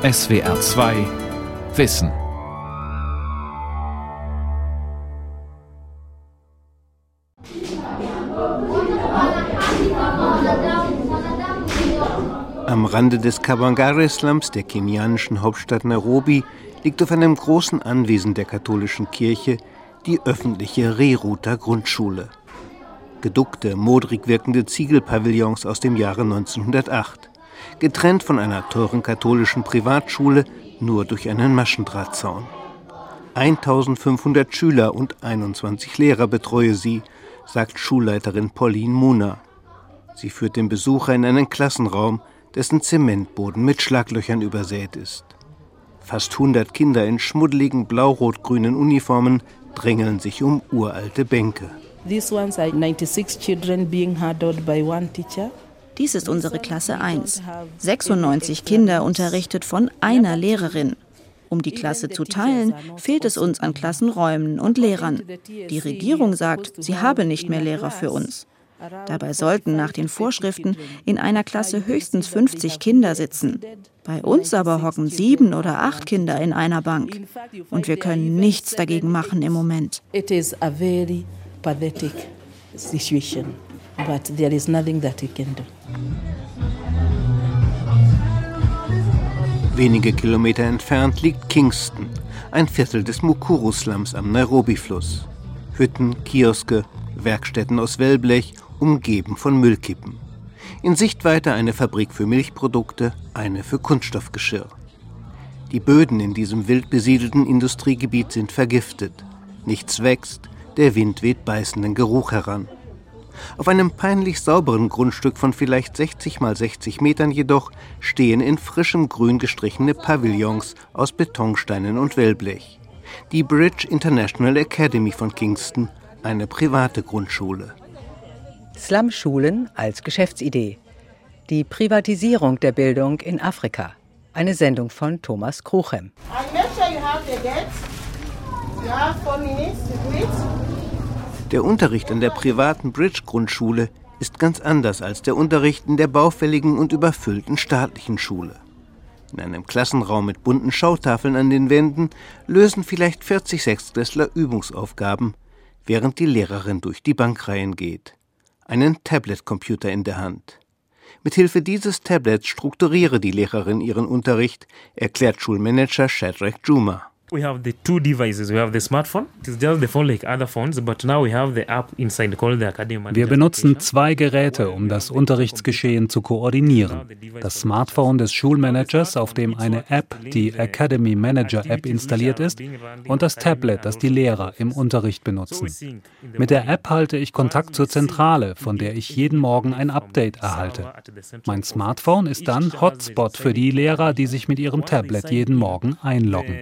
SWR 2 Wissen. Am Rande des Kawangare-Slums der kenianischen Hauptstadt Nairobi liegt auf einem großen Anwesen der katholischen Kirche die öffentliche Reruter Grundschule. Geduckte, modrig wirkende Ziegelpavillons aus dem Jahre 1908, getrennt von einer teuren katholischen Privatschule nur durch einen Maschendrahtzaun. 1500 Schüler und 21 Lehrer betreue sie, sagt Schulleiterin Pauline Muna. Sie führt den Besucher in einen Klassenraum, dessen Zementboden mit Schlaglöchern übersät ist. Fast 100 Kinder in schmuddeligen blau-rot-grünen Uniformen drängeln sich um uralte Bänke. Dies ist unsere Klasse 1. 96 Kinder unterrichtet von einer Lehrerin. Um die Klasse zu teilen, fehlt es uns an Klassenräumen und Lehrern. Die Regierung sagt, sie habe nicht mehr Lehrer für uns. Dabei sollten nach den Vorschriften in einer Klasse höchstens 50 Kinder sitzen. Bei uns aber hocken sieben oder acht Kinder in einer Bank. Und wir können nichts dagegen machen im Moment. Wenige Kilometer entfernt liegt Kingston, ein Viertel des Mukuru-Slums am Nairobi-Fluss. Hütten, Kioske, Werkstätten aus Wellblech umgeben von Müllkippen. In Sichtweite eine Fabrik für Milchprodukte, eine für Kunststoffgeschirr. Die Böden in diesem wild besiedelten Industriegebiet sind vergiftet. Nichts wächst, der Wind weht beißenden Geruch heran. Auf einem peinlich sauberen Grundstück von vielleicht 60 mal 60 Metern jedoch stehen in frischem Grün gestrichene Pavillons aus Betonsteinen und Wellblech. Die Bridge International Academy von Kingston, eine private Grundschule. Slum-Schulen als Geschäftsidee. Die Privatisierung der Bildung in Afrika. Eine Sendung von Thomas Kruchem. Der Unterricht an der privaten Bridge-Grundschule ist ganz anders als der Unterricht in der baufälligen und überfüllten staatlichen Schule. In einem Klassenraum mit bunten Schautafeln an den Wänden lösen vielleicht 40 Sechstklässler Übungsaufgaben, während die Lehrerin durch die Bankreihen geht einen Tablet-Computer in der Hand. Mithilfe dieses Tablets strukturiere die Lehrerin ihren Unterricht, erklärt Schulmanager Shadrach Juma. We have the two devices. We have the smartphone. It is just the phone like other phones, but now we have the app inside called the Academy Wir benutzen zwei Geräte, um das Unterrichtsgeschehen zu koordinieren. Das Smartphone des Schulmanagers, auf dem eine App, die Academy Manager App installiert ist, und das Tablet, das die Lehrer im Unterricht benutzen. Mit der App halte ich Kontakt zur Zentrale, von der ich jeden Morgen ein Update erhalte. Mein Smartphone ist dann Hotspot für die Lehrer, die sich mit ihrem Tablet jeden Morgen einloggen.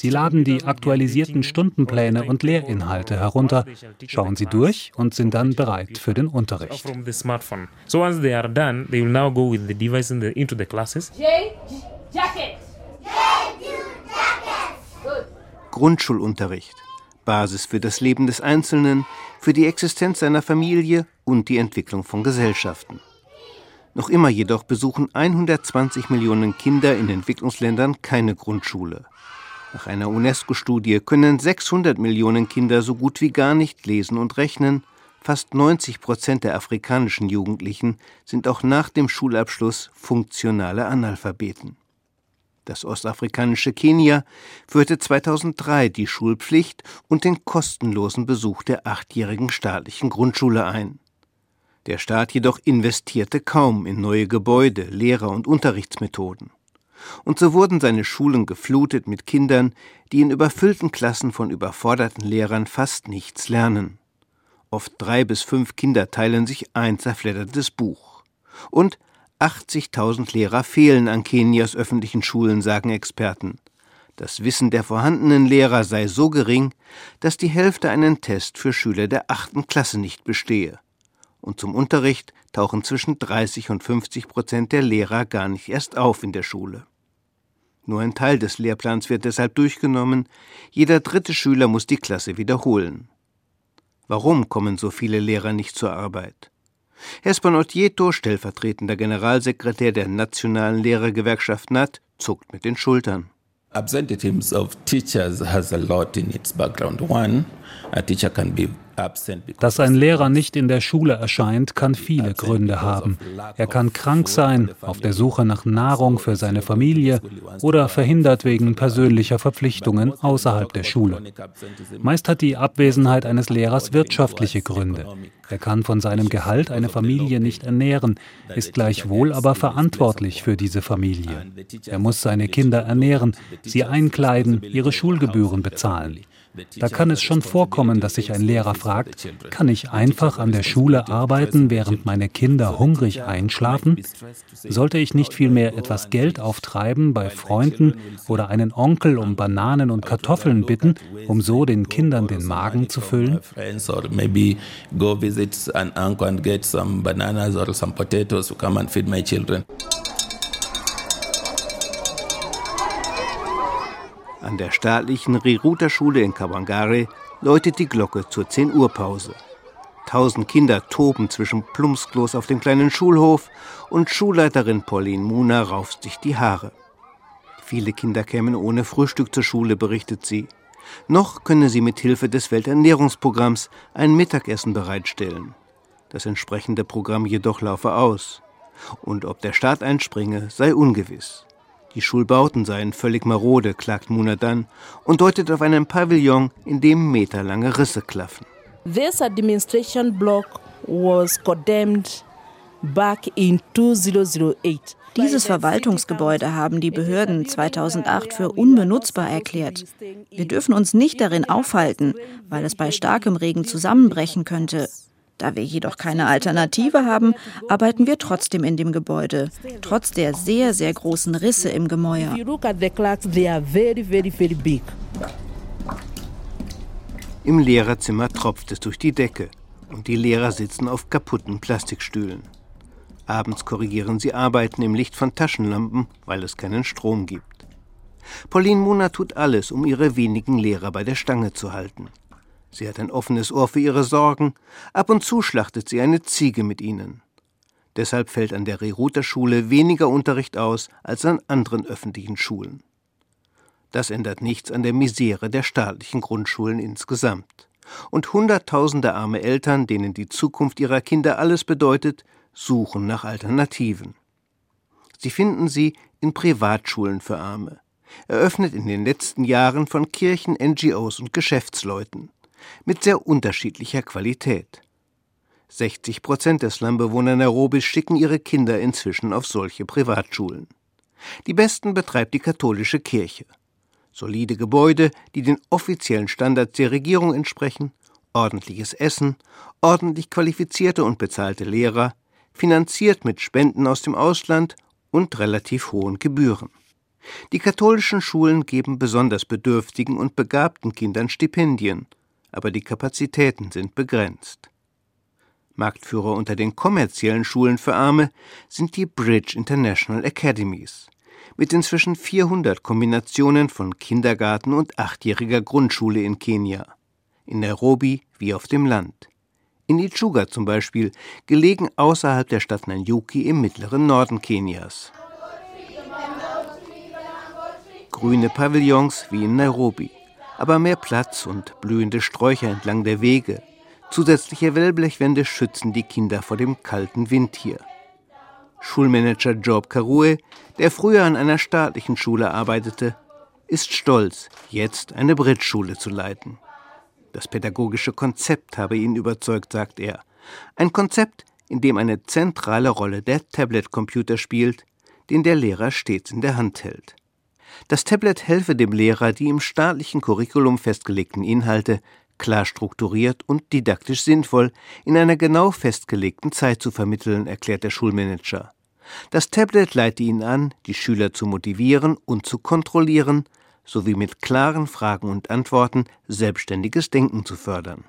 Sie laden die aktualisierten Stundenpläne und Lehrinhalte herunter, schauen sie durch und sind dann bereit für den Unterricht. Grundschulunterricht. Basis für das Leben des Einzelnen, für die Existenz seiner Familie und die Entwicklung von Gesellschaften. Noch immer jedoch besuchen 120 Millionen Kinder in Entwicklungsländern keine Grundschule. Nach einer UNESCO-Studie können 600 Millionen Kinder so gut wie gar nicht lesen und rechnen. Fast 90 Prozent der afrikanischen Jugendlichen sind auch nach dem Schulabschluss funktionale Analphabeten. Das ostafrikanische Kenia führte 2003 die Schulpflicht und den kostenlosen Besuch der achtjährigen staatlichen Grundschule ein. Der Staat jedoch investierte kaum in neue Gebäude, Lehrer und Unterrichtsmethoden und so wurden seine Schulen geflutet mit Kindern, die in überfüllten Klassen von überforderten Lehrern fast nichts lernen. Oft drei bis fünf Kinder teilen sich ein zerfleddertes Buch. Und 80.000 Lehrer fehlen an Kenias öffentlichen Schulen, sagen Experten. Das Wissen der vorhandenen Lehrer sei so gering, dass die Hälfte einen Test für Schüler der achten Klasse nicht bestehe. Und zum Unterricht tauchen zwischen 30 und 50 Prozent der Lehrer gar nicht erst auf in der Schule. Nur ein Teil des Lehrplans wird deshalb durchgenommen, jeder dritte Schüler muss die Klasse wiederholen. Warum kommen so viele Lehrer nicht zur Arbeit? Hesper Notieto, stellvertretender Generalsekretär der Nationalen Lehrergewerkschaft NAT, zuckt mit den Schultern. Absenteeism of teachers has a lot in its background. One, a teacher can be dass ein Lehrer nicht in der Schule erscheint, kann viele Gründe haben. Er kann krank sein, auf der Suche nach Nahrung für seine Familie oder verhindert wegen persönlicher Verpflichtungen außerhalb der Schule. Meist hat die Abwesenheit eines Lehrers wirtschaftliche Gründe. Er kann von seinem Gehalt eine Familie nicht ernähren, ist gleichwohl aber verantwortlich für diese Familie. Er muss seine Kinder ernähren, sie einkleiden, ihre Schulgebühren bezahlen. Da kann es schon vorkommen, dass sich ein Lehrer fragt, kann ich einfach an der Schule arbeiten, während meine Kinder hungrig einschlafen? Sollte ich nicht vielmehr etwas Geld auftreiben bei Freunden oder einen Onkel um Bananen und Kartoffeln bitten, um so den Kindern den Magen zu füllen? bananas or some potatoes to come and feed my children. An der staatlichen Riruta-Schule in Kawangare läutet die Glocke zur 10 Uhr Pause. Tausend Kinder toben zwischen Plumpsklos auf dem kleinen Schulhof und Schulleiterin Pauline Muna rauft sich die Haare. Viele Kinder kämen ohne Frühstück zur Schule, berichtet sie. Noch könne sie mit Hilfe des Welternährungsprogramms ein Mittagessen bereitstellen. Das entsprechende Programm jedoch laufe aus. Und ob der Staat einspringe, sei ungewiss. Die Schulbauten seien völlig marode, klagt Muna dann und deutet auf einen Pavillon, in dem meterlange Risse klaffen. This administration block was condemned back in 2008. Dieses Verwaltungsgebäude haben die Behörden 2008 für unbenutzbar erklärt. Wir dürfen uns nicht darin aufhalten, weil es bei starkem Regen zusammenbrechen könnte. Da wir jedoch keine Alternative haben, arbeiten wir trotzdem in dem Gebäude, trotz der sehr, sehr großen Risse im Gemäuer. Im Lehrerzimmer tropft es durch die Decke und die Lehrer sitzen auf kaputten Plastikstühlen. Abends korrigieren sie Arbeiten im Licht von Taschenlampen, weil es keinen Strom gibt. Pauline Muna tut alles, um ihre wenigen Lehrer bei der Stange zu halten. Sie hat ein offenes Ohr für ihre Sorgen, ab und zu schlachtet sie eine Ziege mit ihnen. Deshalb fällt an der Reruter Schule weniger Unterricht aus als an anderen öffentlichen Schulen. Das ändert nichts an der Misere der staatlichen Grundschulen insgesamt. Und Hunderttausende arme Eltern, denen die Zukunft ihrer Kinder alles bedeutet, suchen nach Alternativen. Sie finden sie in Privatschulen für Arme, eröffnet in den letzten Jahren von Kirchen, NGOs und Geschäftsleuten mit sehr unterschiedlicher Qualität. 60 Prozent der Slumbewohner Nairobis schicken ihre Kinder inzwischen auf solche Privatschulen. Die besten betreibt die katholische Kirche. Solide Gebäude, die den offiziellen Standards der Regierung entsprechen, ordentliches Essen, ordentlich qualifizierte und bezahlte Lehrer, finanziert mit Spenden aus dem Ausland und relativ hohen Gebühren. Die katholischen Schulen geben besonders bedürftigen und begabten Kindern Stipendien aber die Kapazitäten sind begrenzt. Marktführer unter den kommerziellen Schulen für Arme sind die Bridge International Academies mit inzwischen 400 Kombinationen von Kindergarten und achtjähriger Grundschule in Kenia, in Nairobi wie auf dem Land. In Ichuga zum Beispiel, gelegen außerhalb der Stadt Nanyuki im mittleren Norden Kenias. Grüne Pavillons wie in Nairobi aber mehr Platz und blühende Sträucher entlang der Wege. Zusätzliche Wellblechwände schützen die Kinder vor dem kalten Wind hier. Schulmanager Job Karue, der früher an einer staatlichen Schule arbeitete, ist stolz, jetzt eine Brittschule zu leiten. Das pädagogische Konzept habe ihn überzeugt, sagt er. Ein Konzept, in dem eine zentrale Rolle der Tablet-Computer spielt, den der Lehrer stets in der Hand hält. Das Tablet helfe dem Lehrer, die im staatlichen Curriculum festgelegten Inhalte klar strukturiert und didaktisch sinnvoll in einer genau festgelegten Zeit zu vermitteln, erklärt der Schulmanager. Das Tablet leite ihn an, die Schüler zu motivieren und zu kontrollieren, sowie mit klaren Fragen und Antworten selbstständiges Denken zu fördern.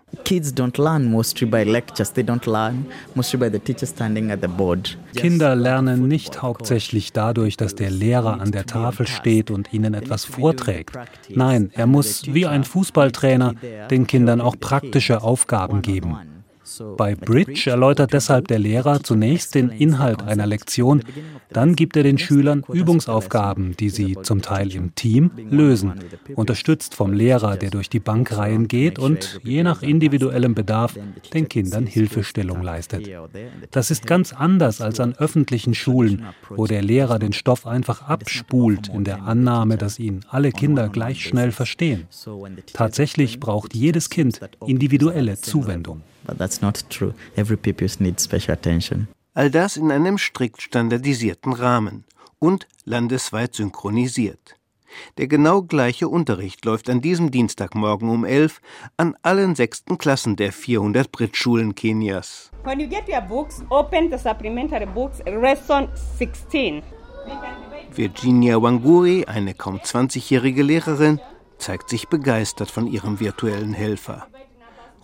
Kinder lernen nicht hauptsächlich dadurch, dass der Lehrer an der Tafel steht und ihnen etwas vorträgt. Nein, er muss wie ein Fußballtrainer den Kindern auch praktische Aufgaben geben. Bei Bridge erläutert deshalb der Lehrer zunächst den Inhalt einer Lektion, dann gibt er den Schülern Übungsaufgaben, die sie zum Teil im Team lösen, unterstützt vom Lehrer, der durch die Bankreihen geht und je nach individuellem Bedarf den Kindern Hilfestellung leistet. Das ist ganz anders als an öffentlichen Schulen, wo der Lehrer den Stoff einfach abspult in der Annahme, dass ihn alle Kinder gleich schnell verstehen. Tatsächlich braucht jedes Kind individuelle Zuwendung. All das in einem strikt standardisierten Rahmen und landesweit synchronisiert. Der genau gleiche Unterricht läuft an diesem Dienstagmorgen um 11 an allen sechsten Klassen der 400 Brit-Schulen Kenias. When you get your books, open the supplementary books, lesson 16. Virginia Wanguri, eine kaum 20-jährige Lehrerin, zeigt sich begeistert von ihrem virtuellen Helfer.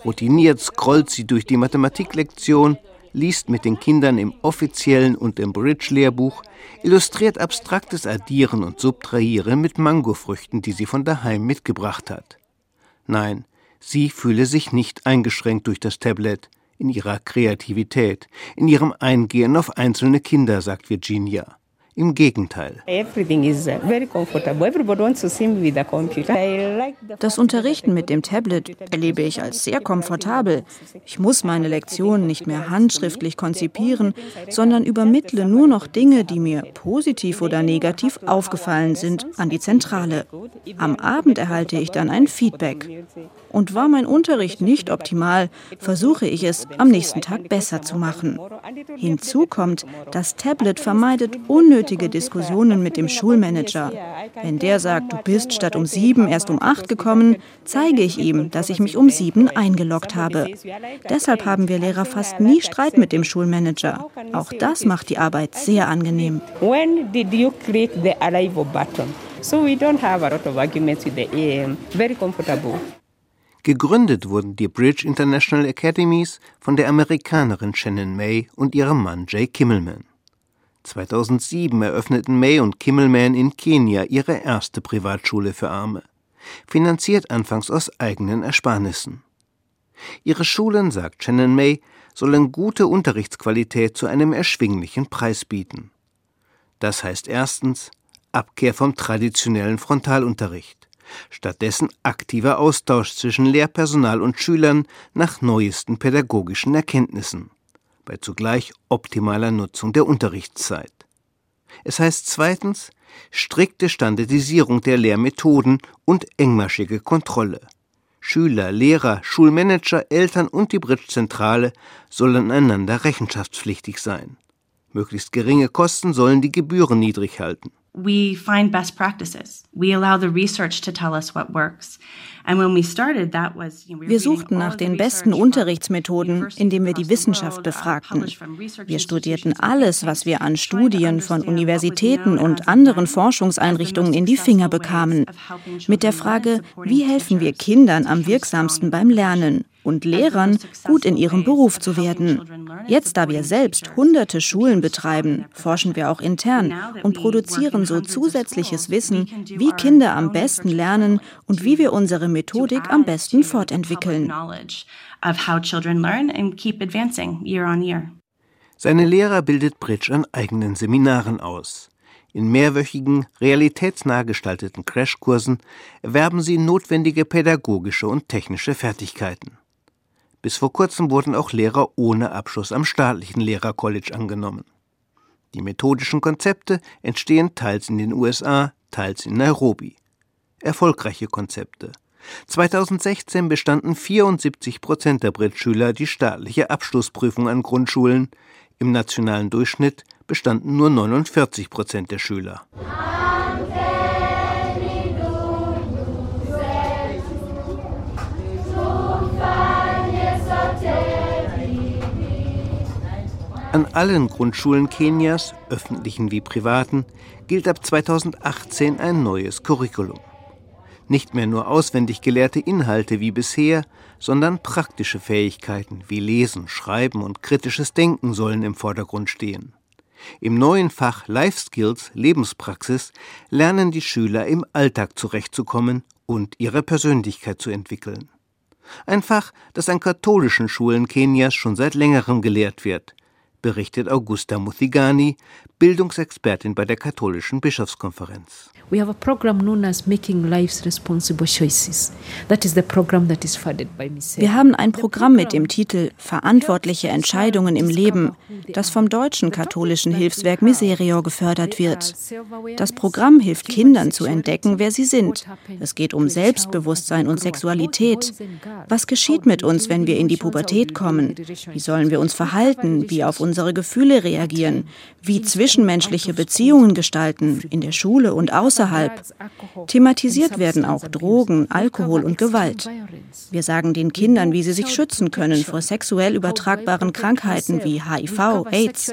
Routiniert scrollt sie durch die Mathematiklektion, liest mit den Kindern im offiziellen und im Bridge-Lehrbuch, illustriert abstraktes Addieren und Subtrahieren mit Mangofrüchten, die sie von daheim mitgebracht hat. Nein, sie fühle sich nicht eingeschränkt durch das Tablet, in ihrer Kreativität, in ihrem Eingehen auf einzelne Kinder, sagt Virginia. Im Gegenteil. Das Unterrichten mit dem Tablet erlebe ich als sehr komfortabel. Ich muss meine Lektionen nicht mehr handschriftlich konzipieren, sondern übermittle nur noch Dinge, die mir positiv oder negativ aufgefallen sind, an die Zentrale. Am Abend erhalte ich dann ein Feedback. Und war mein Unterricht nicht optimal, versuche ich es am nächsten Tag besser zu machen. Hinzu kommt, das Tablet vermeidet unnötige Diskussionen mit dem Schulmanager. Wenn der sagt, du bist statt um sieben erst um acht gekommen, zeige ich ihm, dass ich mich um sieben eingeloggt habe. Deshalb haben wir Lehrer fast nie Streit mit dem Schulmanager. Auch das macht die Arbeit sehr angenehm. When did you click the arrival button? So we don't have a lot of arguments with the AM. Very comfortable. Gegründet wurden die Bridge International Academies von der Amerikanerin Shannon May und ihrem Mann Jay Kimmelman. 2007 eröffneten May und Kimmelman in Kenia ihre erste Privatschule für Arme, finanziert anfangs aus eigenen Ersparnissen. Ihre Schulen, sagt Shannon May, sollen gute Unterrichtsqualität zu einem erschwinglichen Preis bieten. Das heißt erstens Abkehr vom traditionellen Frontalunterricht stattdessen aktiver Austausch zwischen Lehrpersonal und Schülern nach neuesten pädagogischen Erkenntnissen, bei zugleich optimaler Nutzung der Unterrichtszeit. Es heißt zweitens strikte Standardisierung der Lehrmethoden und engmaschige Kontrolle. Schüler, Lehrer, Schulmanager, Eltern und die Bridge-Zentrale sollen einander rechenschaftspflichtig sein. Möglichst geringe Kosten sollen die Gebühren niedrig halten we find best practices. We allow the research to tell us what works. Wir suchten nach den besten Unterrichtsmethoden, indem wir die Wissenschaft befragten. Wir studierten alles, was wir an Studien von Universitäten und anderen Forschungseinrichtungen in die Finger bekamen, mit der Frage, wie helfen wir Kindern am wirksamsten beim Lernen und Lehrern, gut in ihrem Beruf zu werden. Jetzt, da wir selbst hunderte Schulen betreiben, forschen wir auch intern und produzieren so zusätzliches Wissen, wie Kinder am besten lernen und wie wir unsere Methodik am besten fortentwickeln. Seine Lehrer bildet Bridge an eigenen Seminaren aus. In mehrwöchigen, realitätsnah gestalteten Crashkursen erwerben sie notwendige pädagogische und technische Fertigkeiten. Bis vor kurzem wurden auch Lehrer ohne Abschluss am staatlichen Lehrercollege angenommen. Die methodischen Konzepte entstehen teils in den USA, teils in Nairobi. Erfolgreiche Konzepte. 2016 bestanden 74 Prozent der Brit-Schüler die staatliche Abschlussprüfung an Grundschulen. Im nationalen Durchschnitt bestanden nur 49 Prozent der Schüler. An allen Grundschulen Kenias, öffentlichen wie privaten, gilt ab 2018 ein neues Curriculum. Nicht mehr nur auswendig gelehrte Inhalte wie bisher, sondern praktische Fähigkeiten wie Lesen, Schreiben und kritisches Denken sollen im Vordergrund stehen. Im neuen Fach Life Skills Lebenspraxis lernen die Schüler im Alltag zurechtzukommen und ihre Persönlichkeit zu entwickeln. Ein Fach, das an katholischen Schulen Kenias schon seit längerem gelehrt wird, berichtet Augusta Muthigani, Bildungsexpertin bei der katholischen Bischofskonferenz. We have a program known as Making Lives Responsible Choices. That is the program that is funded by Wir haben ein Programm mit dem Titel Verantwortliche Entscheidungen im Leben, das vom deutschen katholischen Hilfswerk Miserior gefördert wird. Das Programm hilft Kindern zu entdecken, wer sie sind. Es geht um Selbstbewusstsein und Sexualität. Was geschieht mit uns, wenn wir in die Pubertät kommen? Wie sollen wir uns verhalten? Wie auf unsere Gefühle reagieren? Wie zwischenmenschliche Beziehungen gestalten? In der Schule und außerhalb außerhalb. Thematisiert werden auch Drogen, Alkohol und Gewalt. Wir sagen den Kindern, wie sie sich schützen können vor sexuell übertragbaren Krankheiten wie HIV, AIDS.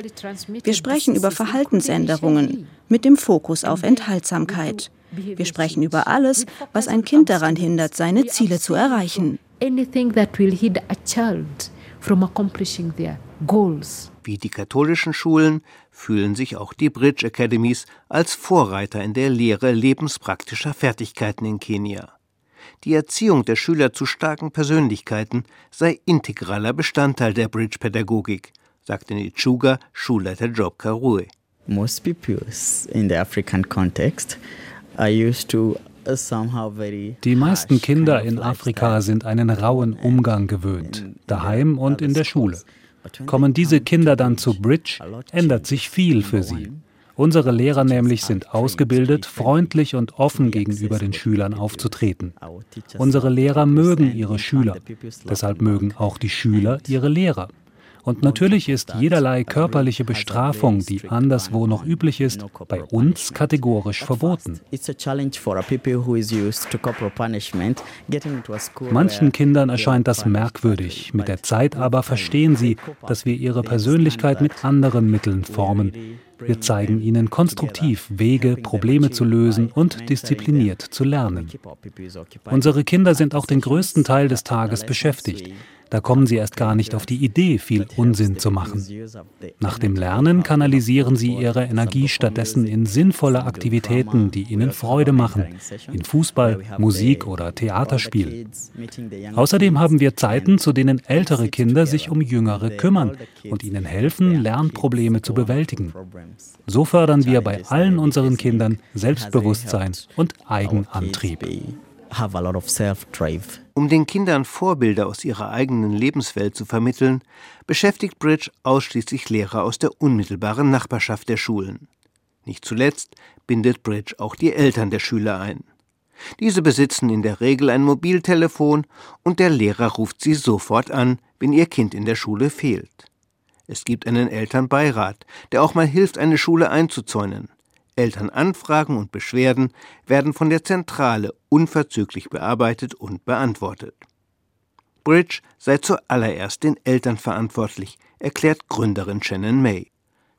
Wir sprechen über Verhaltensänderungen mit dem Fokus auf Enthaltsamkeit. Wir sprechen über alles, was ein Kind daran hindert, seine Ziele zu erreichen. Anything that will hinder a child from accomplishing their goals. Wie die katholischen Schulen fühlen sich auch die Bridge Academies als Vorreiter in der Lehre lebenspraktischer Fertigkeiten in Kenia. Die Erziehung der Schüler zu starken Persönlichkeiten sei integraler Bestandteil der Bridge-Pädagogik, sagte Nichuga, Schulleiter Job Karue. Most pupils in the African context are used to die meisten Kinder in Afrika sind einen rauen Umgang gewöhnt, daheim und in der Schule. Kommen diese Kinder dann zu Bridge, ändert sich viel für sie. Unsere Lehrer nämlich sind ausgebildet, freundlich und offen gegenüber den Schülern aufzutreten. Unsere Lehrer mögen ihre Schüler, deshalb mögen auch die Schüler ihre Lehrer. Und natürlich ist jederlei körperliche Bestrafung, die anderswo noch üblich ist, bei uns kategorisch verboten. Manchen Kindern erscheint das merkwürdig, mit der Zeit aber verstehen sie, dass wir ihre Persönlichkeit mit anderen Mitteln formen. Wir zeigen ihnen konstruktiv Wege, Probleme zu lösen und diszipliniert zu lernen. Unsere Kinder sind auch den größten Teil des Tages beschäftigt. Da kommen sie erst gar nicht auf die Idee, viel Unsinn zu machen. Nach dem Lernen kanalisieren sie ihre Energie stattdessen in sinnvolle Aktivitäten, die ihnen Freude machen, in Fußball, Musik oder Theaterspiel. Außerdem haben wir Zeiten, zu denen ältere Kinder sich um Jüngere kümmern und ihnen helfen, Lernprobleme zu bewältigen. So fördern wir bei allen unseren Kindern Selbstbewusstsein und Eigenantrieb have a lot of self-drive. Um den Kindern Vorbilder aus ihrer eigenen Lebenswelt zu vermitteln, beschäftigt Bridge ausschließlich Lehrer aus der unmittelbaren Nachbarschaft der Schulen. Nicht zuletzt bindet Bridge auch die Eltern der Schüler ein. Diese besitzen in der Regel ein Mobiltelefon und der Lehrer ruft sie sofort an, wenn ihr Kind in der Schule fehlt. Es gibt einen Elternbeirat, der auch mal hilft, eine Schule einzuzäunen. Elternanfragen und Beschwerden werden von der Zentrale unverzüglich bearbeitet und beantwortet. Bridge sei zuallererst den Eltern verantwortlich, erklärt Gründerin Shannon May.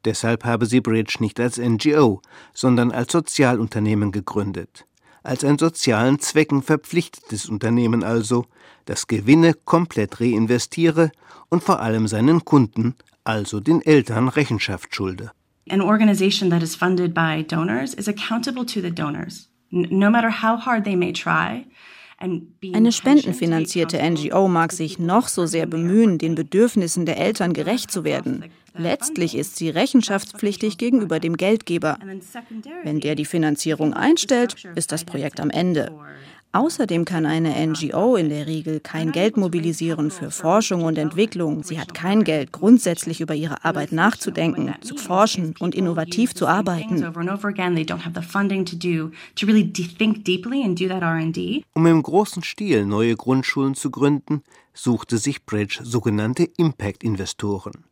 Deshalb habe sie Bridge nicht als NGO, sondern als Sozialunternehmen gegründet. Als ein sozialen Zwecken verpflichtetes Unternehmen also, das Gewinne komplett reinvestiere und vor allem seinen Kunden, also den Eltern, Rechenschaft schulde. An organization that is funded by donors is accountable to the donors, no matter how hard they may try. Eine spendenfinanzierte NGO mag sich noch so sehr bemühen, den Bedürfnissen der Eltern gerecht zu werden. Letztlich ist sie rechenschaftspflichtig gegenüber dem Geldgeber. Wenn der die Finanzierung einstellt, ist das Projekt am Ende. Außerdem kann eine NGO in der Regel kein Geld mobilisieren für Forschung und Entwicklung. Sie hat kein Geld, grundsätzlich über ihre Arbeit nachzudenken, zu forschen und innovativ zu arbeiten. Um im großen Stil neue Grundschulen zu gründen, suchte sich Bridge sogenannte Impact-Investoren.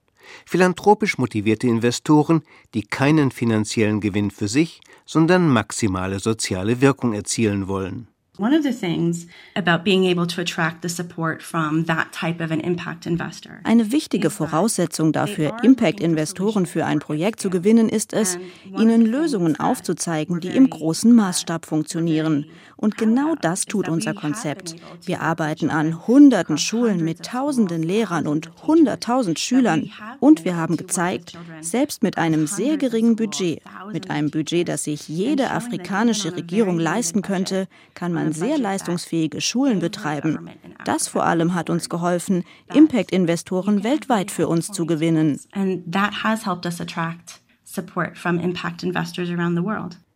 Philanthropisch motivierte Investoren, die keinen finanziellen Gewinn für sich, sondern maximale soziale Wirkung erzielen wollen. One of the things about being able to attract the support from that type of an impact investor. Eine wichtige Voraussetzung dafür, Impact-Investoren für ein Projekt zu gewinnen, ist es, ihnen Lösungen aufzuzeigen, die im großen Maßstab funktionieren. Und genau das tut unser Konzept. Wir arbeiten an hunderten Schulen mit tausenden Lehrern und hunderttausend Schülern. Und wir haben gezeigt, selbst mit einem sehr geringen Budget, mit einem Budget, das sich jede afrikanische Regierung leisten könnte, kann man man sehr leistungsfähige Schulen betreiben. Das vor allem hat uns geholfen, Impact-Investoren weltweit für uns zu gewinnen.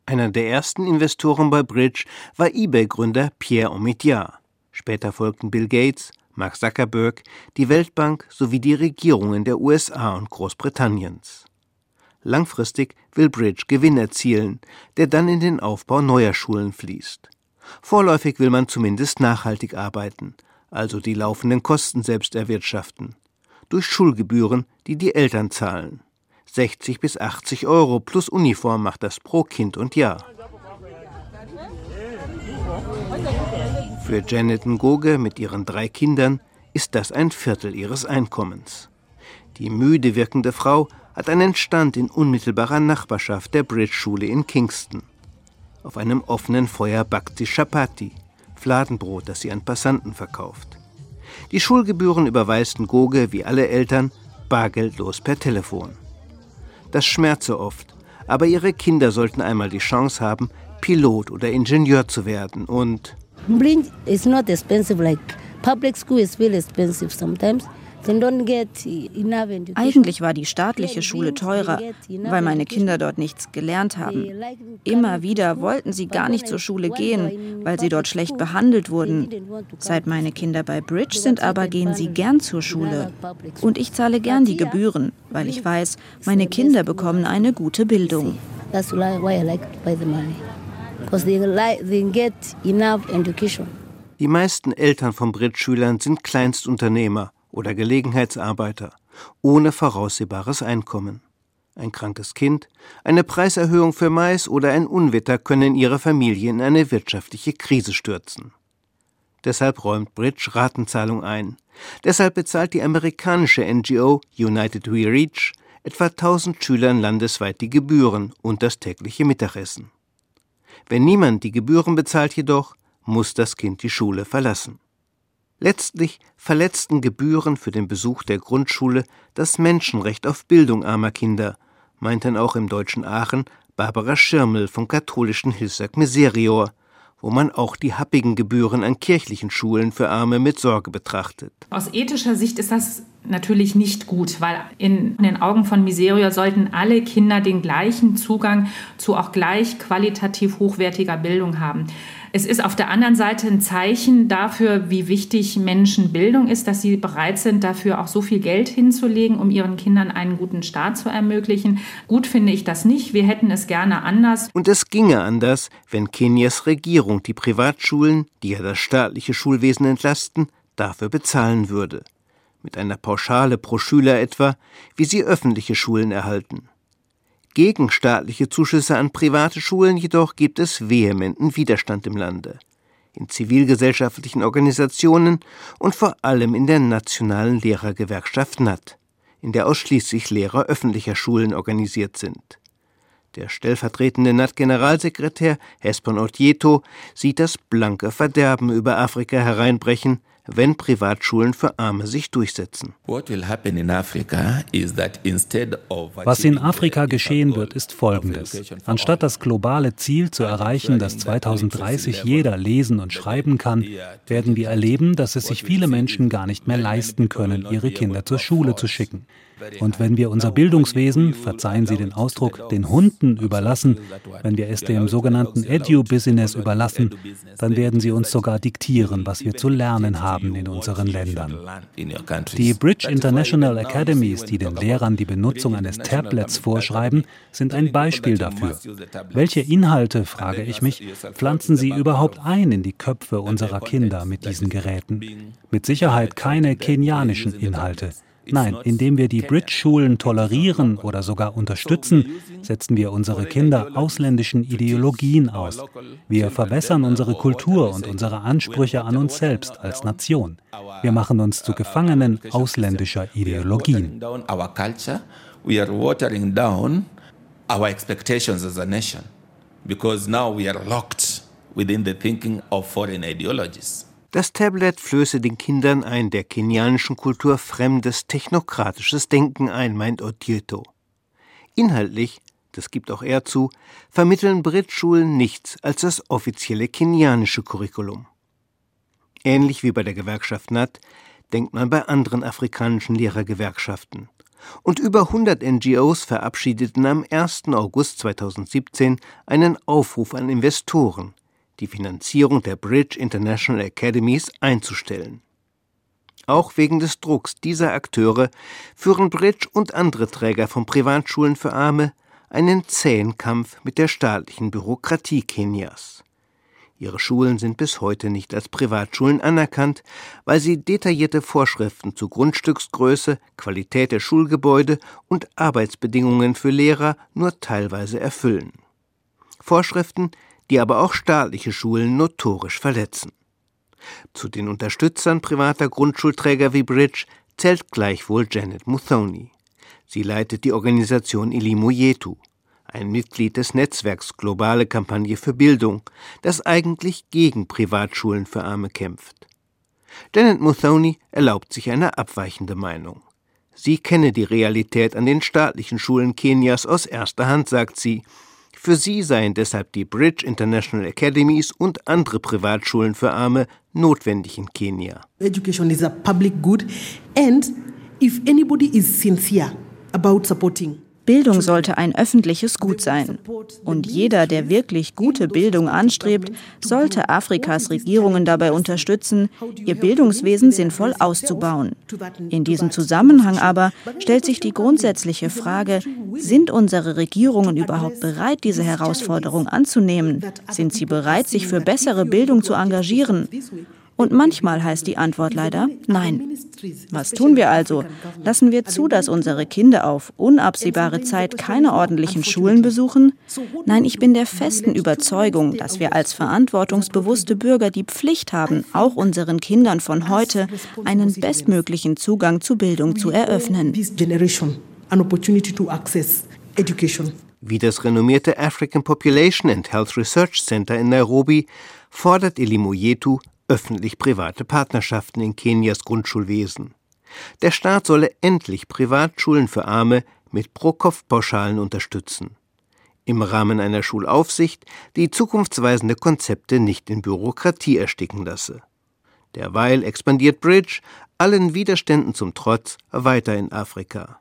Einer der ersten Investoren bei Bridge war eBay-Gründer Pierre Omidyar. Später folgten Bill Gates, Mark Zuckerberg, die Weltbank sowie die Regierungen der USA und Großbritanniens. Langfristig will Bridge Gewinn erzielen, der dann in den Aufbau neuer Schulen fließt. Vorläufig will man zumindest nachhaltig arbeiten, also die laufenden Kosten selbst erwirtschaften. Durch Schulgebühren, die die Eltern zahlen. 60 bis 80 Euro plus Uniform macht das pro Kind und Jahr. Für Janet Ngoge mit ihren drei Kindern ist das ein Viertel ihres Einkommens. Die müde wirkende Frau hat einen Stand in unmittelbarer Nachbarschaft der Bridge-Schule in Kingston. Auf einem offenen Feuer backt sie Chapati, Fladenbrot, das sie an Passanten verkauft. Die Schulgebühren überweist Ngoge, wie alle Eltern, bargeldlos per Telefon. Das schmerze oft, aber ihre Kinder sollten einmal die Chance haben, Pilot oder Ingenieur zu werden und Bling is not expensive like public school is really expensive sometimes. Eigentlich war die staatliche Schule teurer, weil meine Kinder dort nichts gelernt haben. Immer wieder wollten sie gar nicht zur Schule gehen, weil sie dort schlecht behandelt wurden. Seit meine Kinder bei Bridge sind aber, gehen sie gern zur Schule. Und ich zahle gern die Gebühren, weil ich weiß, meine Kinder bekommen eine gute Bildung. That's why I like to pay the money because they, they get enough education. Die meisten Eltern von Brit-Schülern sind Kleinstunternehmer oder Gelegenheitsarbeiter ohne voraussehbares Einkommen. Ein krankes Kind, eine Preiserhöhung für Mais oder ein Unwetter können ihre Familie in eine wirtschaftliche Krise stürzen. Deshalb räumt Bridge Ratenzahlung ein. Deshalb bezahlt die amerikanische NGO United We Reach etwa 1000 Schülern landesweit die Gebühren und das tägliche Mittagessen. Wenn niemand die Gebühren bezahlt jedoch, muss das Kind die Schule verlassen. Letztlich verletzten Gebühren für den Besuch der Grundschule das Menschenrecht auf Bildung armer Kinder, meinten auch im deutschen Aachen Barbara Schirmel vom katholischen Hilfswerk Miserior, wo man auch die happigen Gebühren an kirchlichen Schulen für Arme mit Sorge betrachtet. Aus ethischer Sicht ist das natürlich nicht gut, weil in den Augen von Miserior sollten alle Kinder den gleichen Zugang zu auch gleich qualitativ hochwertiger Bildung haben. Es ist auf der anderen Seite ein Zeichen dafür, wie wichtig Menschenbildung ist, dass sie bereit sind, dafür auch so viel Geld hinzulegen, um ihren Kindern einen guten Start zu ermöglichen. Gut finde ich das nicht. Wir hätten es gerne anders. Und es ginge anders, wenn Kenias Regierung die Privatschulen, die ja das staatliche Schulwesen entlasten, dafür bezahlen würde. Mit einer Pauschale pro Schüler etwa, wie sie öffentliche Schulen erhalten. Gegen staatliche Zuschüsse an private Schulen jedoch gibt es vehementen Widerstand im Lande. In zivilgesellschaftlichen Organisationen und vor allem in der nationalen Lehrergewerkschaft NAT, in der ausschließlich Lehrer öffentlicher Schulen organisiert sind. Der stellvertretende NAT-Generalsekretär Hespon Otieto sieht das blanke Verderben über Afrika hereinbrechen, wenn Privatschulen für Arme sich durchsetzen. Was in Afrika geschehen wird, ist Folgendes. Anstatt das globale Ziel zu erreichen, dass 2030 jeder lesen und schreiben kann, werden wir erleben, dass es sich viele Menschen gar nicht mehr leisten können, ihre Kinder zur Schule zu schicken. Und wenn wir unser Bildungswesen, verzeihen Sie den Ausdruck, den Hunden überlassen, wenn wir es dem sogenannten Edu-Business überlassen, dann werden sie uns sogar diktieren, was wir zu lernen haben in unseren Ländern. Die Bridge International Academies, die den Lehrern die Benutzung eines Tablets vorschreiben, sind ein Beispiel dafür. Welche Inhalte, frage ich mich, pflanzen sie überhaupt ein in die Köpfe unserer Kinder mit diesen Geräten? Mit Sicherheit keine kenianischen Inhalte. Nein, indem wir die Bridge-Schulen tolerieren oder sogar unterstützen, setzen wir unsere Kinder ausländischen Ideologien aus. Wir verwässern unsere Kultur und unsere Ansprüche an uns selbst als Nation. Wir machen uns zu Gefangenen ausländischer Ideologien. our expectations as a nation because now we are locked within the thinking of foreign ideologies. Das Tablet flöße den Kindern ein der kenianischen Kultur fremdes technokratisches Denken ein, meint Odieto. Inhaltlich das gibt auch er zu, vermitteln Bridge-Schulen nichts als das offizielle kenianische Curriculum. Ähnlich wie bei der Gewerkschaft NAT denkt man bei anderen afrikanischen Lehrergewerkschaften. Und über 100 NGOs verabschiedeten am 1. August 2017 einen Aufruf an Investoren, die Finanzierung der Bridge International Academies einzustellen. Auch wegen des Drucks dieser Akteure führen Bridge und andere Träger von Privatschulen für Arme einen zähen Kampf mit der staatlichen Bürokratie Kenias. Ihre Schulen sind bis heute nicht als Privatschulen anerkannt, weil sie detaillierte Vorschriften zu Grundstücksgröße, Qualität der Schulgebäude und Arbeitsbedingungen für Lehrer nur teilweise erfüllen. Vorschriften, die aber auch staatliche Schulen notorisch verletzen. Zu den Unterstützern privater Grundschulträger wie Bridge zählt gleichwohl Janet Muthoni. Sie leitet die Organisation Elimu Yetu, ein Mitglied des Netzwerks Globale Kampagne für Bildung, das eigentlich gegen Privatschulen für Arme kämpft. Janet Muthoni erlaubt sich eine abweichende Meinung. Sie kenne die Realität an den staatlichen Schulen Kenias aus erster Hand, sagt sie, für sie seien deshalb die Bridge International Academies und andere Privatschulen für Arme notwendig in Kenia. Education is a public good and if anybody is sincere about supporting Bildung sollte ein öffentliches Gut sein. Und jeder, der wirklich gute Bildung anstrebt, sollte Afrikas Regierungen dabei unterstützen, ihr Bildungswesen sinnvoll auszubauen. In diesem Zusammenhang aber stellt sich die grundsätzliche Frage, sind unsere Regierungen überhaupt bereit, diese Herausforderung anzunehmen? Sind sie bereit, sich für bessere Bildung zu engagieren? Und manchmal heißt die Antwort leider Nein. Was tun wir also? Lassen wir zu, dass unsere Kinder auf unabsehbare Zeit keine ordentlichen Schulen besuchen? Nein, ich bin der festen Überzeugung, dass wir als verantwortungsbewusste Bürger die Pflicht haben, auch unseren Kindern von heute einen bestmöglichen Zugang zu Bildung zu eröffnen. Wie das renommierte African Population and Health Research Center in Nairobi fordert Elimoyetu öffentlich-private Partnerschaften in Kenias Grundschulwesen. Der Staat solle endlich Privatschulen für Arme mit Pro-Kopf-Pauschalen unterstützen. Im Rahmen einer Schulaufsicht, die zukunftsweisende Konzepte nicht in Bürokratie ersticken lasse. Derweil expandiert Bridge, allen Widerständen zum Trotz, weiter in Afrika.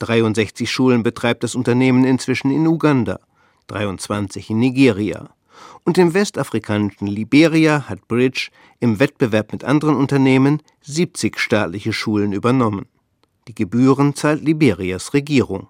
63 Schulen betreibt das Unternehmen inzwischen in Uganda, 23 in Nigeria. Und im westafrikanischen Liberia hat Bridge im Wettbewerb mit anderen Unternehmen 70 staatliche Schulen übernommen. Die Gebühren zahlt Liberias Regierung.